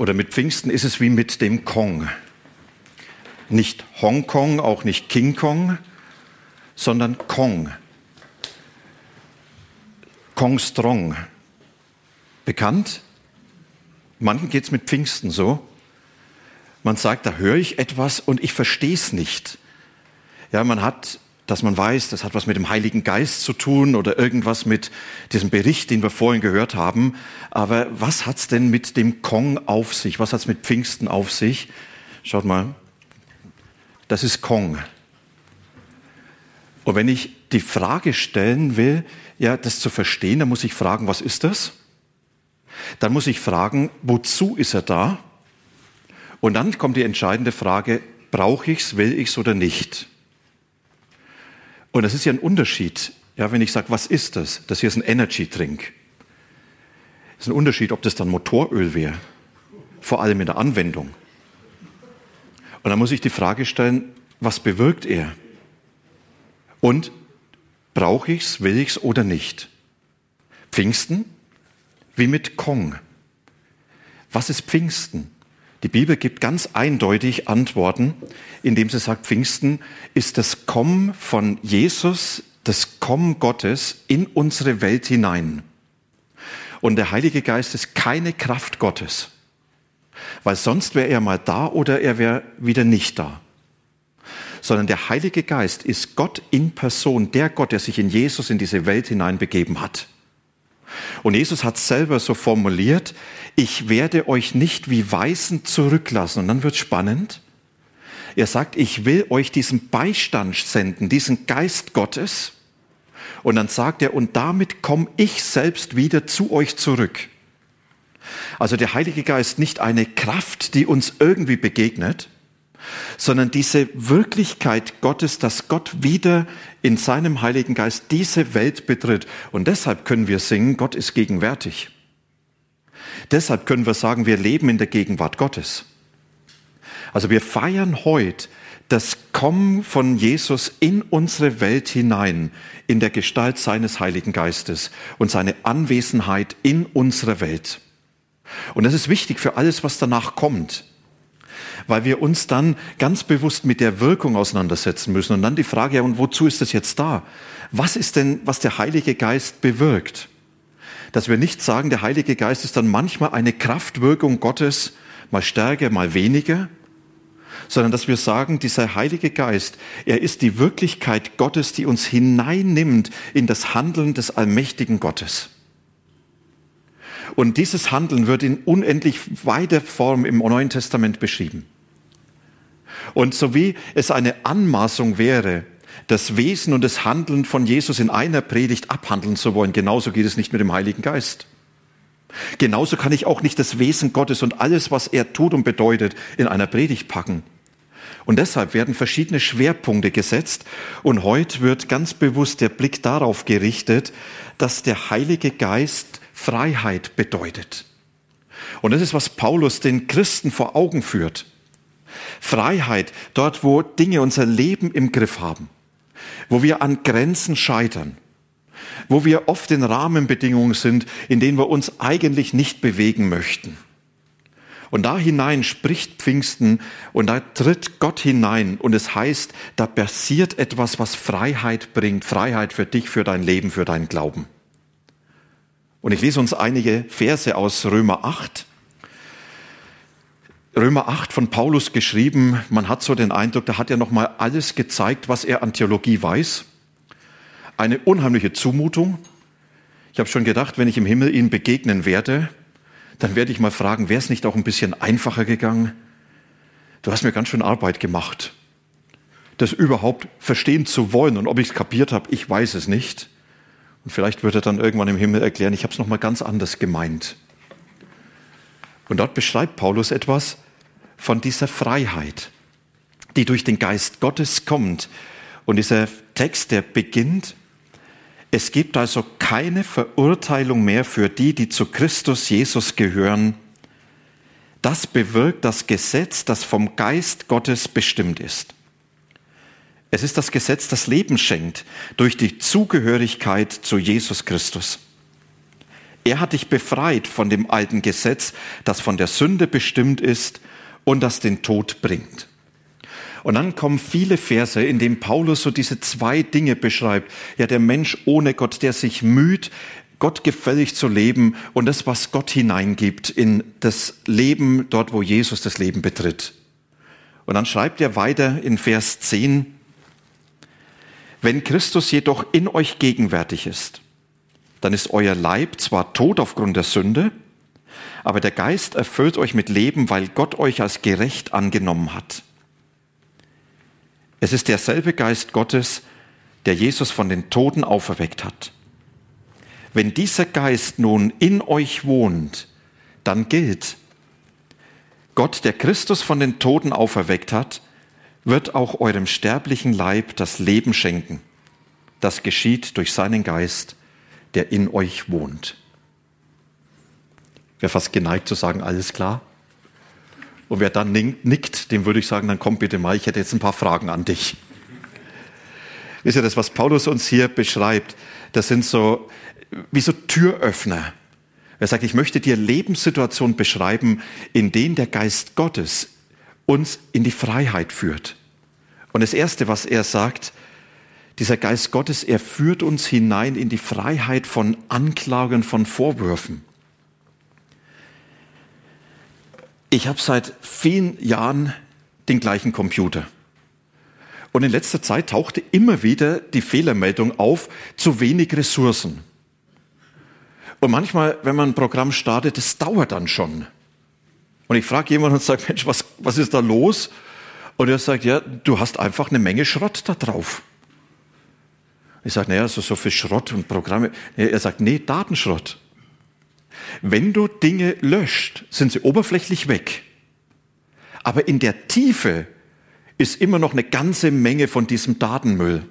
oder mit Pfingsten ist es wie mit dem Kong. Nicht Hongkong, auch nicht King Kong, sondern Kong. Kong Strong. Bekannt? Manchen geht es mit Pfingsten so. Man sagt, da höre ich etwas und ich verstehe es nicht. Ja, man hat dass man weiß, das hat was mit dem Heiligen Geist zu tun oder irgendwas mit diesem Bericht, den wir vorhin gehört haben. Aber was hat's denn mit dem Kong auf sich? Was hat's mit Pfingsten auf sich? Schaut mal, das ist Kong. Und wenn ich die Frage stellen will, ja, das zu verstehen, dann muss ich fragen, was ist das? Dann muss ich fragen, wozu ist er da? Und dann kommt die entscheidende Frage, brauche ich's, will ich's oder nicht? Und das ist ja ein Unterschied, ja, wenn ich sage, was ist das? Das hier ist ein Energy-Drink. Das ist ein Unterschied, ob das dann Motoröl wäre, vor allem in der Anwendung. Und dann muss ich die Frage stellen, was bewirkt er? Und brauche ich es, will ich es oder nicht? Pfingsten? Wie mit Kong. Was ist Pfingsten? Die Bibel gibt ganz eindeutig Antworten, indem sie sagt, Pfingsten ist das Kommen von Jesus, das Kommen Gottes in unsere Welt hinein. Und der Heilige Geist ist keine Kraft Gottes, weil sonst wäre er mal da oder er wäre wieder nicht da. Sondern der Heilige Geist ist Gott in Person, der Gott, der sich in Jesus in diese Welt hineinbegeben hat. Und Jesus hat selber so formuliert, ich werde euch nicht wie Weisen zurücklassen. Und dann wird spannend. Er sagt, ich will euch diesen Beistand senden, diesen Geist Gottes. Und dann sagt er, und damit komme ich selbst wieder zu euch zurück. Also der Heilige Geist nicht eine Kraft, die uns irgendwie begegnet, sondern diese Wirklichkeit Gottes, dass Gott wieder in seinem Heiligen Geist diese Welt betritt. Und deshalb können wir singen, Gott ist gegenwärtig. Deshalb können wir sagen, wir leben in der Gegenwart Gottes. Also wir feiern heute das Kommen von Jesus in unsere Welt hinein, in der Gestalt seines Heiligen Geistes und seine Anwesenheit in unserer Welt. Und das ist wichtig für alles, was danach kommt weil wir uns dann ganz bewusst mit der Wirkung auseinandersetzen müssen. Und dann die Frage, ja, und wozu ist das jetzt da? Was ist denn, was der Heilige Geist bewirkt? Dass wir nicht sagen, der Heilige Geist ist dann manchmal eine Kraftwirkung Gottes, mal stärker, mal weniger, sondern dass wir sagen, dieser Heilige Geist, er ist die Wirklichkeit Gottes, die uns hineinnimmt in das Handeln des allmächtigen Gottes. Und dieses Handeln wird in unendlich weiter Form im Neuen Testament beschrieben. Und so wie es eine Anmaßung wäre, das Wesen und das Handeln von Jesus in einer Predigt abhandeln zu wollen, genauso geht es nicht mit dem Heiligen Geist. Genauso kann ich auch nicht das Wesen Gottes und alles, was er tut und bedeutet, in einer Predigt packen. Und deshalb werden verschiedene Schwerpunkte gesetzt und heute wird ganz bewusst der Blick darauf gerichtet, dass der Heilige Geist Freiheit bedeutet. Und das ist, was Paulus den Christen vor Augen führt. Freiheit, dort wo Dinge unser Leben im Griff haben, wo wir an Grenzen scheitern, wo wir oft in Rahmenbedingungen sind, in denen wir uns eigentlich nicht bewegen möchten. Und da hinein spricht Pfingsten und da tritt Gott hinein und es heißt, da passiert etwas, was Freiheit bringt, Freiheit für dich, für dein Leben, für deinen Glauben. Und ich lese uns einige Verse aus Römer 8. Römer 8 von Paulus geschrieben, man hat so den Eindruck, da hat er nochmal alles gezeigt, was er an Theologie weiß. Eine unheimliche Zumutung. Ich habe schon gedacht, wenn ich im Himmel ihnen begegnen werde, dann werde ich mal fragen, wäre es nicht auch ein bisschen einfacher gegangen? Du hast mir ganz schön Arbeit gemacht. Das überhaupt verstehen zu wollen und ob ich es kapiert habe, ich weiß es nicht. Und vielleicht wird er dann irgendwann im Himmel erklären, ich habe es nochmal ganz anders gemeint. Und dort beschreibt Paulus etwas, von dieser Freiheit, die durch den Geist Gottes kommt. Und dieser Text, der beginnt, es gibt also keine Verurteilung mehr für die, die zu Christus Jesus gehören. Das bewirkt das Gesetz, das vom Geist Gottes bestimmt ist. Es ist das Gesetz, das Leben schenkt durch die Zugehörigkeit zu Jesus Christus. Er hat dich befreit von dem alten Gesetz, das von der Sünde bestimmt ist und das den Tod bringt. Und dann kommen viele Verse, in denen Paulus so diese zwei Dinge beschreibt. Ja, der Mensch ohne Gott, der sich müht, Gott gefällig zu leben und das, was Gott hineingibt in das Leben dort, wo Jesus das Leben betritt. Und dann schreibt er weiter in Vers 10, wenn Christus jedoch in euch gegenwärtig ist, dann ist euer Leib zwar tot aufgrund der Sünde, aber der Geist erfüllt euch mit Leben, weil Gott euch als gerecht angenommen hat. Es ist derselbe Geist Gottes, der Jesus von den Toten auferweckt hat. Wenn dieser Geist nun in euch wohnt, dann gilt, Gott, der Christus von den Toten auferweckt hat, wird auch eurem sterblichen Leib das Leben schenken. Das geschieht durch seinen Geist, der in euch wohnt. Wäre fast geneigt zu sagen, alles klar. Und wer dann nickt, dem würde ich sagen, dann komm bitte mal, ich hätte jetzt ein paar Fragen an dich. Wisst ihr, das, was Paulus uns hier beschreibt, das sind so, wie so Türöffner. Er sagt, ich möchte dir Lebenssituationen beschreiben, in denen der Geist Gottes uns in die Freiheit führt. Und das Erste, was er sagt, dieser Geist Gottes, er führt uns hinein in die Freiheit von Anklagen, von Vorwürfen. Ich habe seit vielen Jahren den gleichen Computer. Und in letzter Zeit tauchte immer wieder die Fehlermeldung auf, zu wenig Ressourcen. Und manchmal, wenn man ein Programm startet, das dauert dann schon. Und ich frage jemanden und sage, Mensch, was, was ist da los? Und er sagt, ja, du hast einfach eine Menge Schrott da drauf. Ich sage, naja, so, so viel Schrott und Programme. Er sagt, nee, Datenschrott. Wenn du Dinge löscht, sind sie oberflächlich weg. Aber in der Tiefe ist immer noch eine ganze Menge von diesem Datenmüll.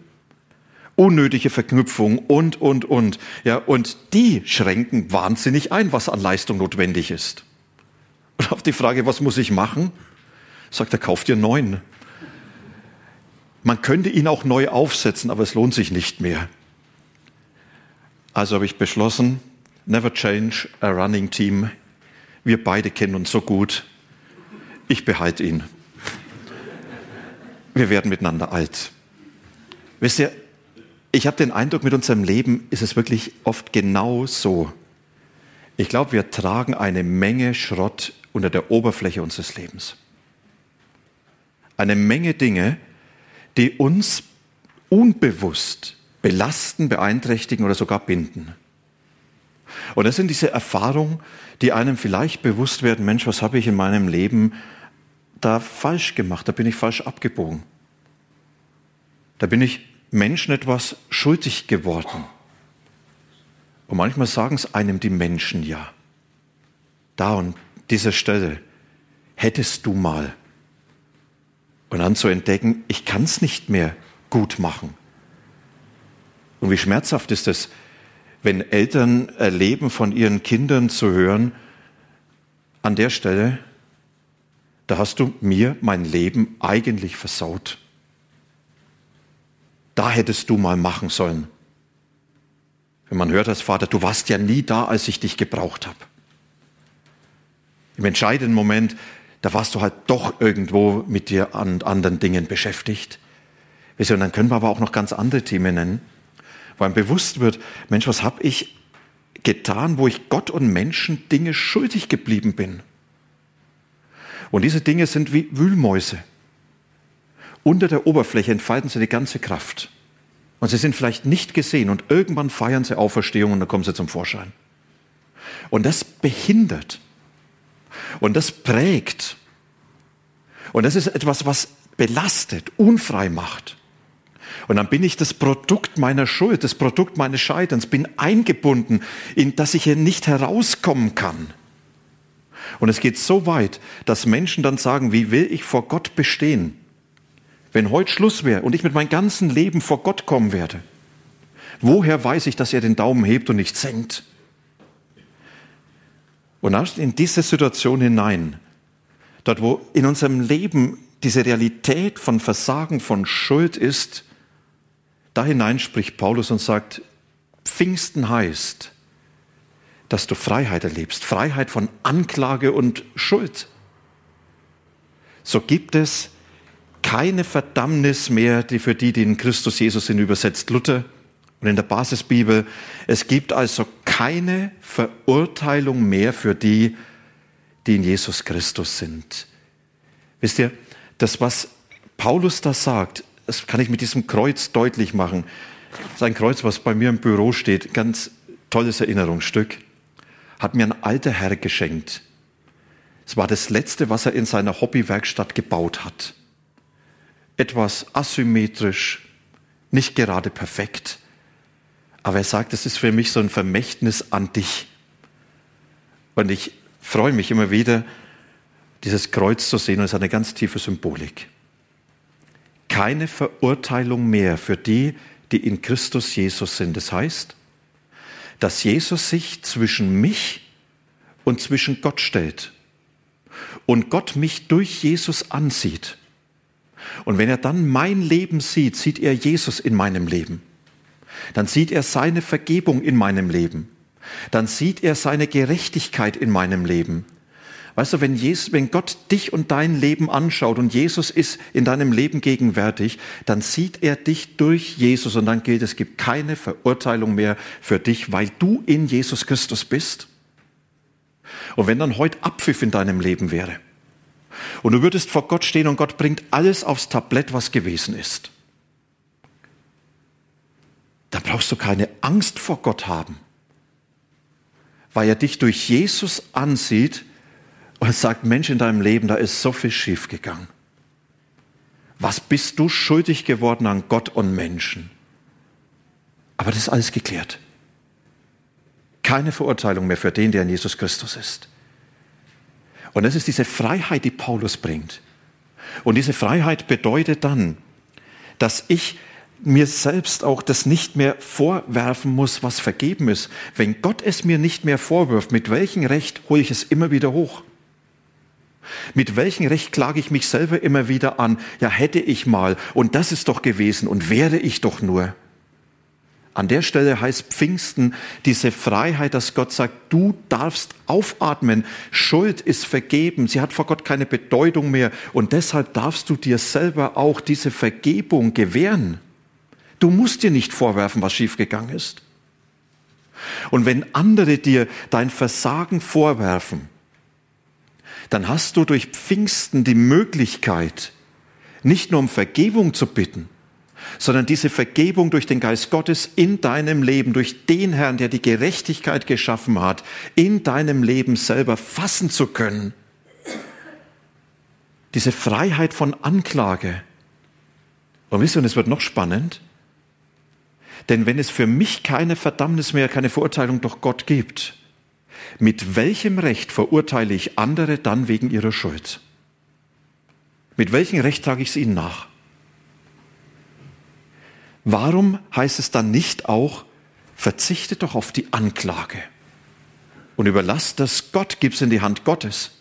Unnötige Verknüpfung und, und, und. Ja, und die schränken wahnsinnig ein, was an Leistung notwendig ist. Und auf die Frage, was muss ich machen? Sagt er, kauft ihr neuen. Man könnte ihn auch neu aufsetzen, aber es lohnt sich nicht mehr. Also habe ich beschlossen, never change a running team. Wir beide kennen uns so gut. Ich behalte ihn. Wir werden miteinander alt. Wisst ihr, ich habe den Eindruck, mit unserem Leben ist es wirklich oft genau so. Ich glaube, wir tragen eine Menge Schrott unter der Oberfläche unseres Lebens. Eine Menge Dinge, die uns unbewusst belasten, beeinträchtigen oder sogar binden. Und das sind diese Erfahrungen, die einem vielleicht bewusst werden, Mensch, was habe ich in meinem Leben da falsch gemacht, da bin ich falsch abgebogen. Da bin ich Menschen etwas schuldig geworden. Und manchmal sagen es einem die Menschen ja. Da und dieser Stelle hättest du mal. Und dann zu entdecken, ich kann es nicht mehr gut machen. Und wie schmerzhaft ist es, wenn Eltern erleben, von ihren Kindern zu hören, an der Stelle, da hast du mir mein Leben eigentlich versaut. Da hättest du mal machen sollen. Wenn man hört als Vater, du warst ja nie da, als ich dich gebraucht habe. Im entscheidenden Moment, da warst du halt doch irgendwo mit dir an anderen Dingen beschäftigt. Und dann können wir aber auch noch ganz andere Themen nennen, wo einem bewusst wird, Mensch, was habe ich getan, wo ich Gott und Menschen Dinge schuldig geblieben bin. Und diese Dinge sind wie Wühlmäuse. Unter der Oberfläche entfalten sie die ganze Kraft. Und sie sind vielleicht nicht gesehen und irgendwann feiern sie Auferstehung und dann kommen sie zum Vorschein. Und das behindert und das prägt. Und das ist etwas, was belastet, unfrei macht. Und dann bin ich das Produkt meiner Schuld, das Produkt meines Scheiterns, bin eingebunden, in das ich hier nicht herauskommen kann. Und es geht so weit, dass Menschen dann sagen, wie will ich vor Gott bestehen? Wenn heute Schluss wäre und ich mit meinem ganzen Leben vor Gott kommen werde, woher weiß ich, dass er den Daumen hebt und nicht senkt? Und in diese Situation hinein, dort wo in unserem Leben diese Realität von Versagen, von Schuld ist, da hinein spricht Paulus und sagt, Pfingsten heißt, dass du Freiheit erlebst, Freiheit von Anklage und Schuld. So gibt es keine Verdammnis mehr, die für die, die in Christus Jesus sind, übersetzt Luther und in der Basisbibel. Es gibt also keine Verurteilung mehr für die, die in Jesus Christus sind. Wisst ihr, das, was Paulus da sagt, das kann ich mit diesem Kreuz deutlich machen. Sein Kreuz, was bei mir im Büro steht, ganz tolles Erinnerungsstück, hat mir ein alter Herr geschenkt. Es war das letzte, was er in seiner Hobbywerkstatt gebaut hat. Etwas asymmetrisch, nicht gerade perfekt. Aber er sagt, es ist für mich so ein Vermächtnis an dich. Und ich freue mich immer wieder, dieses Kreuz zu sehen und es hat eine ganz tiefe Symbolik. Keine Verurteilung mehr für die, die in Christus Jesus sind. Das heißt, dass Jesus sich zwischen mich und zwischen Gott stellt und Gott mich durch Jesus ansieht. Und wenn er dann mein Leben sieht, sieht er Jesus in meinem Leben. Dann sieht er seine Vergebung in meinem Leben. Dann sieht er seine Gerechtigkeit in meinem Leben. Weißt du, wenn, Jesus, wenn Gott dich und dein Leben anschaut und Jesus ist in deinem Leben gegenwärtig, dann sieht er dich durch Jesus und dann gilt, es gibt keine Verurteilung mehr für dich, weil du in Jesus Christus bist. Und wenn dann heute Abpfiff in deinem Leben wäre und du würdest vor Gott stehen und Gott bringt alles aufs Tablett, was gewesen ist, dann brauchst du keine Angst vor Gott haben, weil er dich durch Jesus ansieht und sagt, Mensch, in deinem Leben, da ist so viel schiefgegangen. Was bist du schuldig geworden an Gott und Menschen? Aber das ist alles geklärt. Keine Verurteilung mehr für den, der in Jesus Christus ist. Und das ist diese Freiheit, die Paulus bringt. Und diese Freiheit bedeutet dann, dass ich mir selbst auch das nicht mehr vorwerfen muss, was vergeben ist. Wenn Gott es mir nicht mehr vorwirft, mit welchem Recht hole ich es immer wieder hoch? Mit welchem Recht klage ich mich selber immer wieder an? Ja, hätte ich mal und das ist doch gewesen und wäre ich doch nur. An der Stelle heißt Pfingsten diese Freiheit, dass Gott sagt, du darfst aufatmen, Schuld ist vergeben, sie hat vor Gott keine Bedeutung mehr und deshalb darfst du dir selber auch diese Vergebung gewähren. Du musst dir nicht vorwerfen, was schiefgegangen ist. Und wenn andere dir dein Versagen vorwerfen, dann hast du durch Pfingsten die Möglichkeit, nicht nur um Vergebung zu bitten, sondern diese Vergebung durch den Geist Gottes in deinem Leben, durch den Herrn, der die Gerechtigkeit geschaffen hat, in deinem Leben selber fassen zu können. Diese Freiheit von Anklage. Und wisst ihr, und es wird noch spannend, denn wenn es für mich keine Verdammnis mehr, keine Verurteilung durch Gott gibt, mit welchem Recht verurteile ich andere dann wegen ihrer Schuld? Mit welchem Recht trage ich es ihnen nach? Warum heißt es dann nicht auch, verzichte doch auf die Anklage und überlass das Gott, gib's in die Hand Gottes.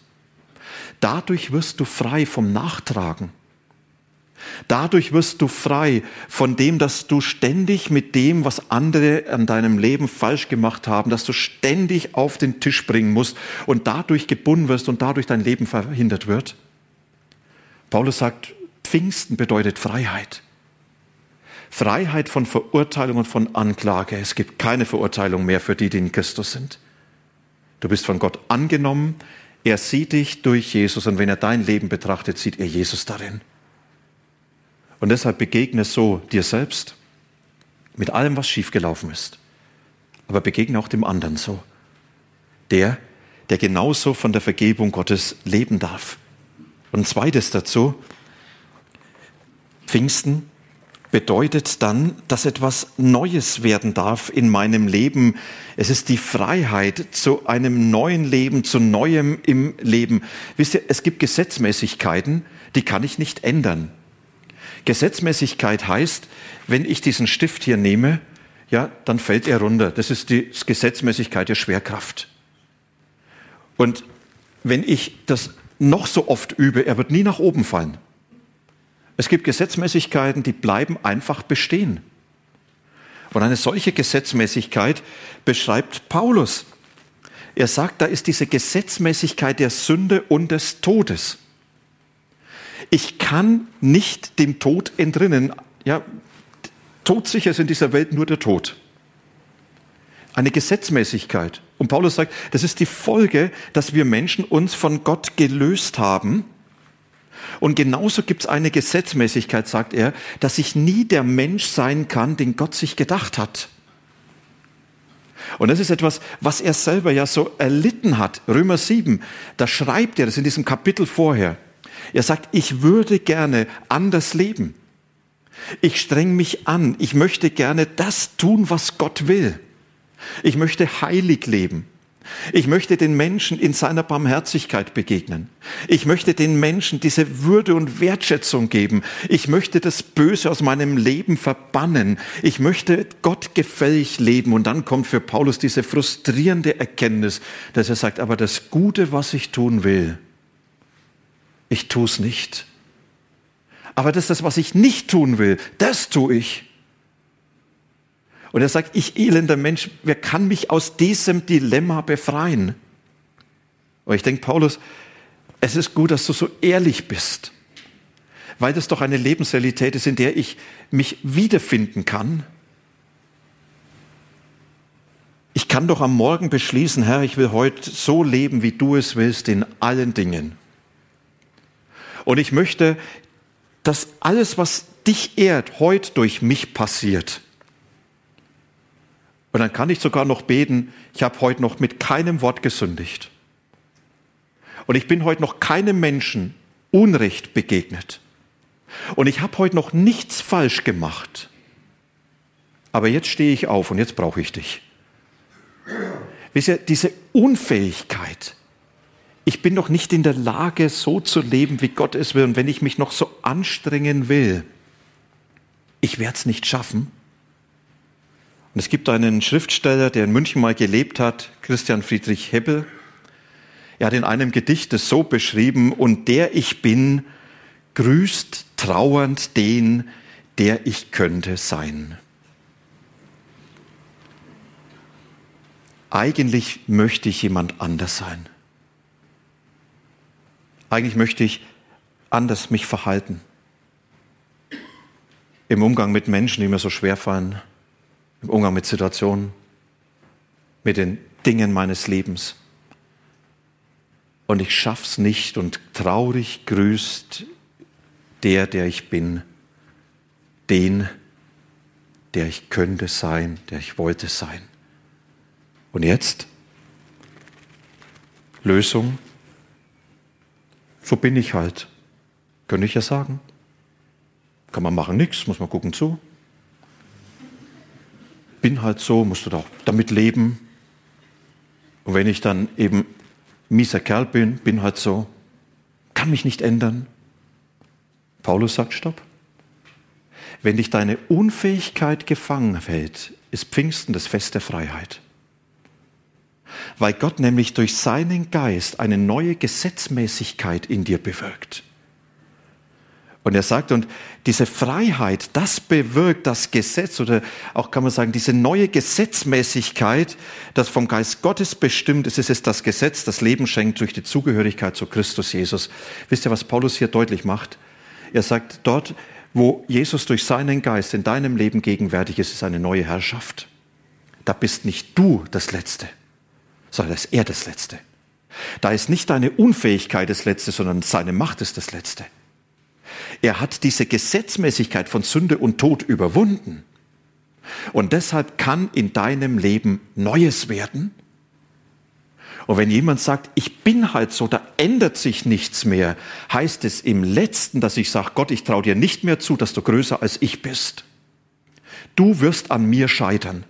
Dadurch wirst du frei vom Nachtragen. Dadurch wirst du frei von dem, dass du ständig mit dem, was andere an deinem Leben falsch gemacht haben, dass du ständig auf den Tisch bringen musst und dadurch gebunden wirst und dadurch dein Leben verhindert wird. Paulus sagt, Pfingsten bedeutet Freiheit. Freiheit von Verurteilung und von Anklage. Es gibt keine Verurteilung mehr für die, die in Christus sind. Du bist von Gott angenommen. Er sieht dich durch Jesus und wenn er dein Leben betrachtet, sieht er Jesus darin. Und deshalb begegne so dir selbst mit allem, was schiefgelaufen ist. Aber begegne auch dem anderen so. Der, der genauso von der Vergebung Gottes leben darf. Und zweites dazu, Pfingsten bedeutet dann, dass etwas Neues werden darf in meinem Leben. Es ist die Freiheit zu einem neuen Leben, zu Neuem im Leben. Wisst ihr, es gibt Gesetzmäßigkeiten, die kann ich nicht ändern. Gesetzmäßigkeit heißt, wenn ich diesen Stift hier nehme, ja, dann fällt er runter. Das ist die Gesetzmäßigkeit der Schwerkraft. Und wenn ich das noch so oft übe, er wird nie nach oben fallen. Es gibt Gesetzmäßigkeiten, die bleiben einfach bestehen. Und eine solche Gesetzmäßigkeit beschreibt Paulus. Er sagt, da ist diese Gesetzmäßigkeit der Sünde und des Todes. Ich kann nicht dem Tod entrinnen. Ja, todsicher ist in dieser Welt nur der Tod. Eine Gesetzmäßigkeit. Und Paulus sagt, das ist die Folge, dass wir Menschen uns von Gott gelöst haben und genauso gibt es eine Gesetzmäßigkeit, sagt er, dass ich nie der Mensch sein kann, den Gott sich gedacht hat. Und das ist etwas, was er selber ja so erlitten hat. Römer 7, da schreibt er das in diesem Kapitel vorher. Er sagt, ich würde gerne anders leben. Ich streng mich an. Ich möchte gerne das tun, was Gott will. Ich möchte heilig leben. Ich möchte den Menschen in seiner Barmherzigkeit begegnen. Ich möchte den Menschen diese Würde und Wertschätzung geben. Ich möchte das Böse aus meinem Leben verbannen. Ich möchte Gott gefällig leben. Und dann kommt für Paulus diese frustrierende Erkenntnis, dass er sagt, aber das Gute, was ich tun will, ich tue es nicht. Aber das ist das, was ich nicht tun will, das tue ich. Und er sagt, ich elender Mensch, wer kann mich aus diesem Dilemma befreien? Und ich denke, Paulus, es ist gut, dass du so ehrlich bist, weil das doch eine Lebensrealität ist, in der ich mich wiederfinden kann. Ich kann doch am Morgen beschließen, Herr, ich will heute so leben, wie du es willst, in allen Dingen. Und ich möchte, dass alles, was dich ehrt, heute durch mich passiert. Und dann kann ich sogar noch beten, ich habe heute noch mit keinem Wort gesündigt. Und ich bin heute noch keinem Menschen Unrecht begegnet. Und ich habe heute noch nichts falsch gemacht. Aber jetzt stehe ich auf und jetzt brauche ich dich. Wisst ihr, diese Unfähigkeit, ich bin noch nicht in der Lage, so zu leben, wie Gott es will. Und wenn ich mich noch so anstrengen will, ich werde es nicht schaffen. Und es gibt einen Schriftsteller, der in München mal gelebt hat, Christian Friedrich Hebbel. Er hat in einem Gedicht es so beschrieben, und der ich bin, grüßt trauernd den, der ich könnte sein. Eigentlich möchte ich jemand anders sein. Eigentlich möchte ich anders mich verhalten. Im Umgang mit Menschen, die mir so schwer fallen im Umgang mit Situationen, mit den Dingen meines Lebens. Und ich schaff's nicht und traurig grüßt der, der ich bin, den, der ich könnte sein, der ich wollte sein. Und jetzt? Lösung? So bin ich halt. Könnte ich ja sagen. Kann man machen, nichts, muss man gucken zu bin halt so, musst du doch damit leben. Und wenn ich dann eben mieser Kerl bin, bin halt so, kann mich nicht ändern. Paulus sagt, stopp. Wenn dich deine Unfähigkeit gefangen hält, ist Pfingsten das Fest der Freiheit. Weil Gott nämlich durch seinen Geist eine neue Gesetzmäßigkeit in dir bewirkt. Und er sagt, und diese Freiheit, das bewirkt das Gesetz oder auch kann man sagen, diese neue Gesetzmäßigkeit, das vom Geist Gottes bestimmt ist, ist es das Gesetz, das Leben schenkt durch die Zugehörigkeit zu Christus Jesus. Wisst ihr, was Paulus hier deutlich macht? Er sagt, dort, wo Jesus durch seinen Geist in deinem Leben gegenwärtig ist, ist eine neue Herrschaft. Da bist nicht du das Letzte, sondern ist er das Letzte. Da ist nicht deine Unfähigkeit das Letzte, sondern seine Macht ist das Letzte. Er hat diese Gesetzmäßigkeit von Sünde und Tod überwunden. Und deshalb kann in deinem Leben Neues werden. Und wenn jemand sagt, ich bin halt so, da ändert sich nichts mehr, heißt es im letzten, dass ich sage, Gott, ich traue dir nicht mehr zu, dass du größer als ich bist. Du wirst an mir scheitern.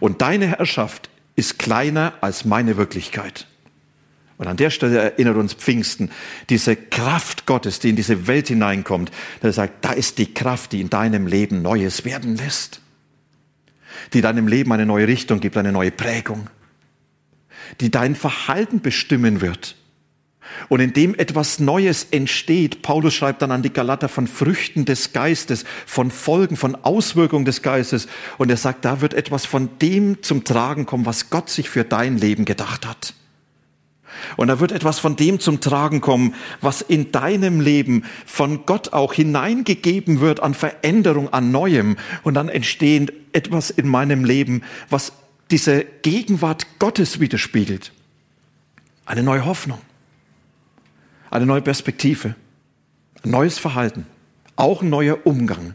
Und deine Herrschaft ist kleiner als meine Wirklichkeit. Und an der Stelle erinnert uns Pfingsten, diese Kraft Gottes, die in diese Welt hineinkommt, der sagt, da ist die Kraft, die in deinem Leben Neues werden lässt, die deinem Leben eine neue Richtung gibt, eine neue Prägung, die dein Verhalten bestimmen wird. Und indem etwas Neues entsteht, Paulus schreibt dann an die Galater von Früchten des Geistes, von Folgen, von Auswirkungen des Geistes. Und er sagt, da wird etwas von dem zum Tragen kommen, was Gott sich für dein Leben gedacht hat. Und da wird etwas von dem zum Tragen kommen, was in deinem Leben von Gott auch hineingegeben wird an Veränderung, an Neuem. Und dann entsteht etwas in meinem Leben, was diese Gegenwart Gottes widerspiegelt. Eine neue Hoffnung, eine neue Perspektive, ein neues Verhalten, auch ein neuer Umgang.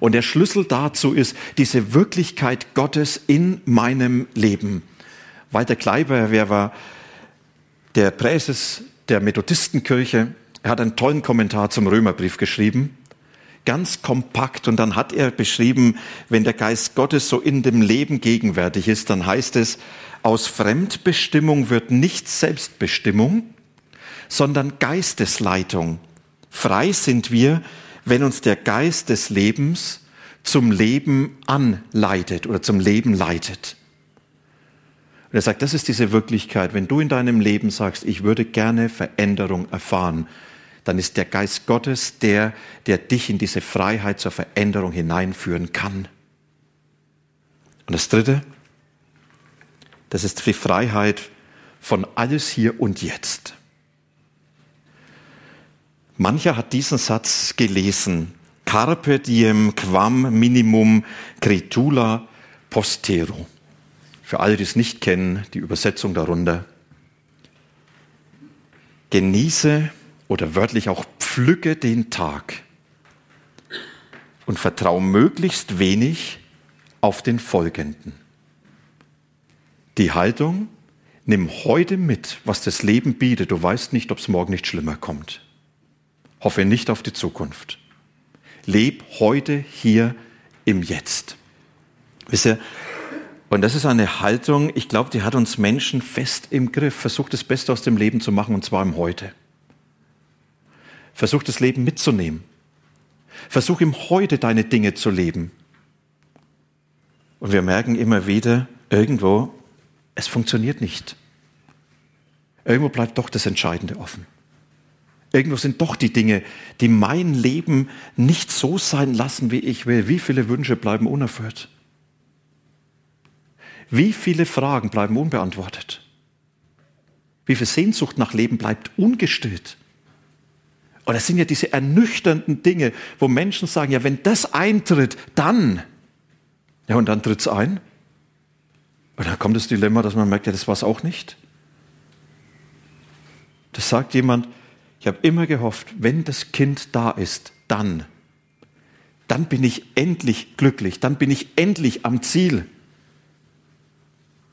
Und der Schlüssel dazu ist diese Wirklichkeit Gottes in meinem Leben. Walter Kleiber, wer war der Präses der Methodistenkirche, er hat einen tollen Kommentar zum Römerbrief geschrieben, ganz kompakt. Und dann hat er beschrieben, wenn der Geist Gottes so in dem Leben gegenwärtig ist, dann heißt es, aus Fremdbestimmung wird nicht Selbstbestimmung, sondern Geistesleitung. Frei sind wir, wenn uns der Geist des Lebens zum Leben anleitet oder zum Leben leitet. Und er sagt, das ist diese Wirklichkeit. Wenn du in deinem Leben sagst, ich würde gerne Veränderung erfahren, dann ist der Geist Gottes der, der dich in diese Freiheit zur Veränderung hineinführen kann. Und das Dritte, das ist die Freiheit von alles hier und jetzt. Mancher hat diesen Satz gelesen. Carpe diem quam minimum critula postero. Für alle, die es nicht kennen, die Übersetzung darunter. Genieße oder wörtlich auch pflücke den Tag und vertraue möglichst wenig auf den folgenden. Die Haltung, nimm heute mit, was das Leben bietet. Du weißt nicht, ob es morgen nicht schlimmer kommt. Hoffe nicht auf die Zukunft. Leb heute hier im Jetzt. Wisst ihr, und das ist eine Haltung, ich glaube, die hat uns Menschen fest im Griff. Versucht das Beste aus dem Leben zu machen und zwar im Heute. Versuch das Leben mitzunehmen. Versuch im Heute deine Dinge zu leben. Und wir merken immer wieder, irgendwo, es funktioniert nicht. Irgendwo bleibt doch das Entscheidende offen. Irgendwo sind doch die Dinge, die mein Leben nicht so sein lassen, wie ich will. Wie viele Wünsche bleiben unerfüllt? Wie viele Fragen bleiben unbeantwortet? Wie viel Sehnsucht nach Leben bleibt ungestillt? Und das sind ja diese ernüchternden Dinge, wo Menschen sagen, ja, wenn das eintritt, dann. Ja, und dann tritt es ein. Und dann kommt das Dilemma, dass man merkt, ja, das war es auch nicht. Das sagt jemand, ich habe immer gehofft, wenn das Kind da ist, dann. Dann bin ich endlich glücklich, dann bin ich endlich am Ziel.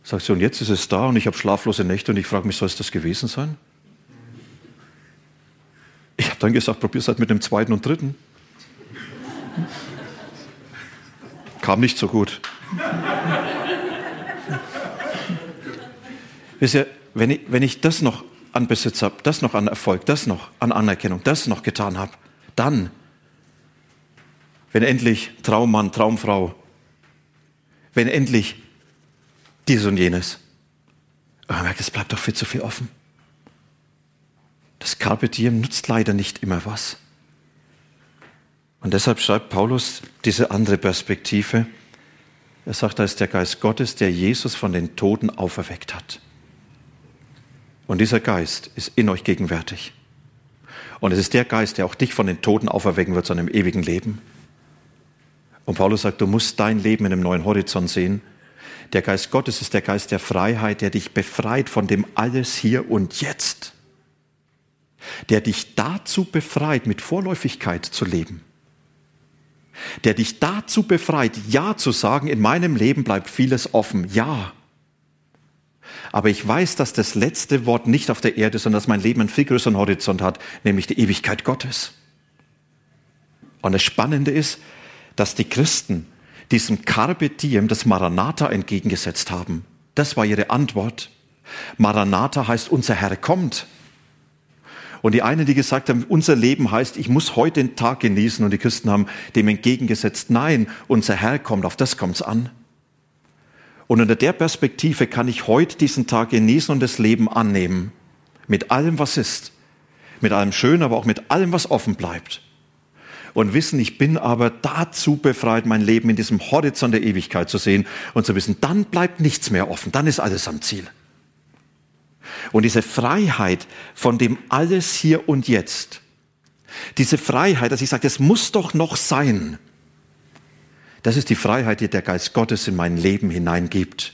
Sagt sie, und jetzt ist es da und ich habe schlaflose Nächte und ich frage mich, soll es das gewesen sein? Ich habe dann gesagt, probier es halt mit dem zweiten und dritten. Kam nicht so gut. Wisst ihr, wenn ich, wenn ich das noch an Besitz habe, das noch an Erfolg, das noch an Anerkennung, das noch getan habe, dann, wenn endlich Traummann, Traumfrau, wenn endlich dies und jenes. Aber man merkt, es bleibt doch viel zu viel offen. Das Carpe Diem nutzt leider nicht immer was. Und deshalb schreibt Paulus diese andere Perspektive. Er sagt, da ist der Geist Gottes, der Jesus von den Toten auferweckt hat. Und dieser Geist ist in euch gegenwärtig. Und es ist der Geist, der auch dich von den Toten auferwecken wird zu einem ewigen Leben. Und Paulus sagt, du musst dein Leben in einem neuen Horizont sehen der Geist Gottes ist der Geist der Freiheit, der dich befreit von dem alles hier und jetzt. Der dich dazu befreit, mit Vorläufigkeit zu leben. Der dich dazu befreit, Ja zu sagen, in meinem Leben bleibt vieles offen. Ja. Aber ich weiß, dass das letzte Wort nicht auf der Erde ist, sondern dass mein Leben einen viel größeren Horizont hat, nämlich die Ewigkeit Gottes. Und das Spannende ist, dass die Christen diesem Carpe Diem das Maranatha entgegengesetzt haben. Das war ihre Antwort. Maranatha heißt, unser Herr kommt. Und die einen, die gesagt haben, unser Leben heißt, ich muss heute den Tag genießen. Und die Christen haben dem entgegengesetzt, nein, unser Herr kommt, auf das kommt's an. Und unter der Perspektive kann ich heute diesen Tag genießen und das Leben annehmen. Mit allem, was ist. Mit allem Schönen, aber auch mit allem, was offen bleibt. Und wissen, ich bin aber dazu befreit, mein Leben in diesem Horizont der Ewigkeit zu sehen und zu wissen, dann bleibt nichts mehr offen, dann ist alles am Ziel. Und diese Freiheit von dem alles hier und jetzt, diese Freiheit, dass ich sage, es muss doch noch sein, das ist die Freiheit, die der Geist Gottes in mein Leben hineingibt.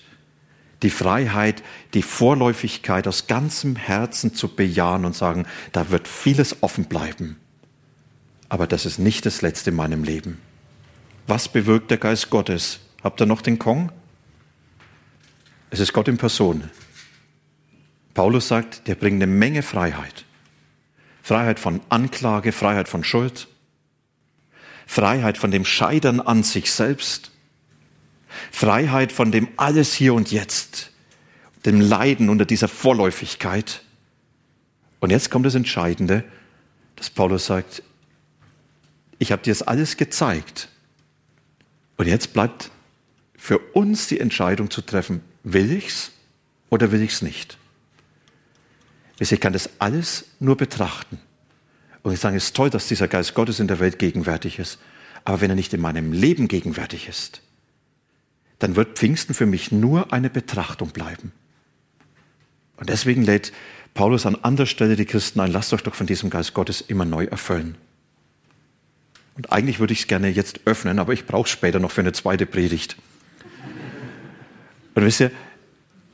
Die Freiheit, die Vorläufigkeit aus ganzem Herzen zu bejahen und sagen, da wird vieles offen bleiben. Aber das ist nicht das Letzte in meinem Leben. Was bewirkt der Geist Gottes? Habt ihr noch den Kong? Es ist Gott in Person. Paulus sagt, der bringt eine Menge Freiheit. Freiheit von Anklage, Freiheit von Schuld, Freiheit von dem Scheitern an sich selbst, Freiheit von dem alles hier und jetzt, dem Leiden unter dieser Vorläufigkeit. Und jetzt kommt das Entscheidende, dass Paulus sagt, ich habe dir das alles gezeigt. Und jetzt bleibt für uns die Entscheidung zu treffen, will ich's oder will ich's nicht? Ich kann das alles nur betrachten. Und ich sage, es ist toll, dass dieser Geist Gottes in der Welt gegenwärtig ist. Aber wenn er nicht in meinem Leben gegenwärtig ist, dann wird Pfingsten für mich nur eine Betrachtung bleiben. Und deswegen lädt Paulus an anderer Stelle die Christen ein, lasst euch doch von diesem Geist Gottes immer neu erfüllen. Und eigentlich würde ich es gerne jetzt öffnen, aber ich brauche es später noch für eine zweite Predigt. Und wisst ihr,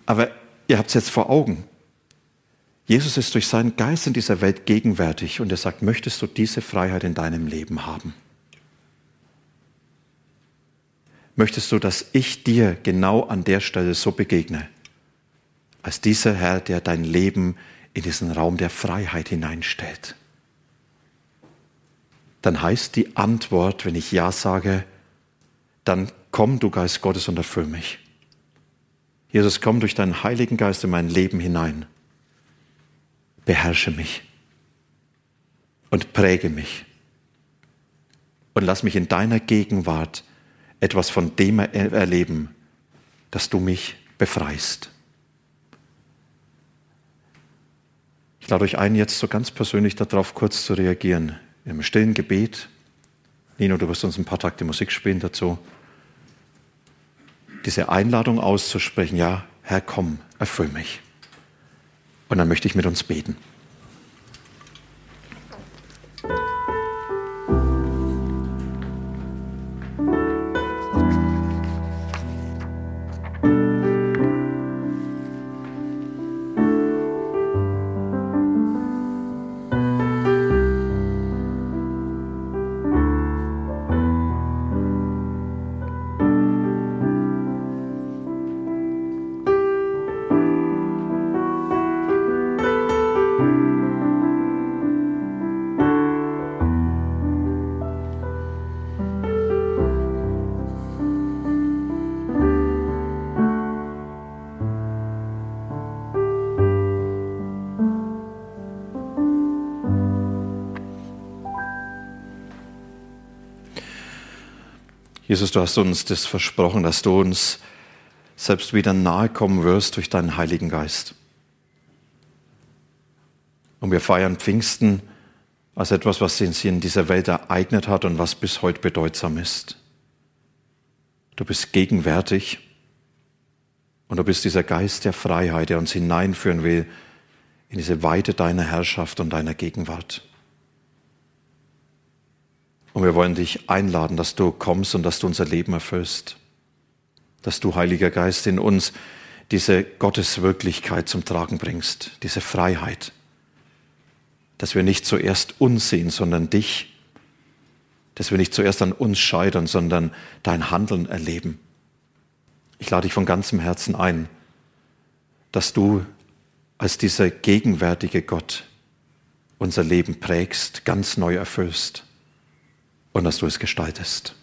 aber ihr habt es jetzt vor Augen. Jesus ist durch seinen Geist in dieser Welt gegenwärtig und er sagt, möchtest du diese Freiheit in deinem Leben haben? Möchtest du, dass ich dir genau an der Stelle so begegne, als dieser Herr, der dein Leben in diesen Raum der Freiheit hineinstellt? Dann heißt die Antwort, wenn ich Ja sage, dann komm, du Geist Gottes, und erfüll mich. Jesus, komm durch deinen Heiligen Geist in mein Leben hinein beherrsche mich und präge mich und lass mich in deiner Gegenwart etwas von dem erleben, dass du mich befreist. Ich lade euch ein, jetzt so ganz persönlich darauf kurz zu reagieren. Im stillen Gebet. Nino, du wirst uns ein paar Takte Musik spielen dazu. Diese Einladung auszusprechen, ja, Herr, komm, erfüll mich. Und dann möchte ich mit uns beten. Jesus, du hast uns das versprochen, dass du uns selbst wieder nahe kommen wirst durch deinen Heiligen Geist. Und wir feiern Pfingsten als etwas, was sich in dieser Welt ereignet hat und was bis heute bedeutsam ist. Du bist gegenwärtig und du bist dieser Geist der Freiheit, der uns hineinführen will in diese Weite deiner Herrschaft und deiner Gegenwart. Und wir wollen dich einladen, dass du kommst und dass du unser Leben erfüllst. Dass du, Heiliger Geist, in uns diese Gotteswirklichkeit zum Tragen bringst, diese Freiheit. Dass wir nicht zuerst uns sehen, sondern dich. Dass wir nicht zuerst an uns scheitern, sondern dein Handeln erleben. Ich lade dich von ganzem Herzen ein, dass du als dieser gegenwärtige Gott unser Leben prägst, ganz neu erfüllst und dass du es gestaltest.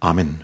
Amen.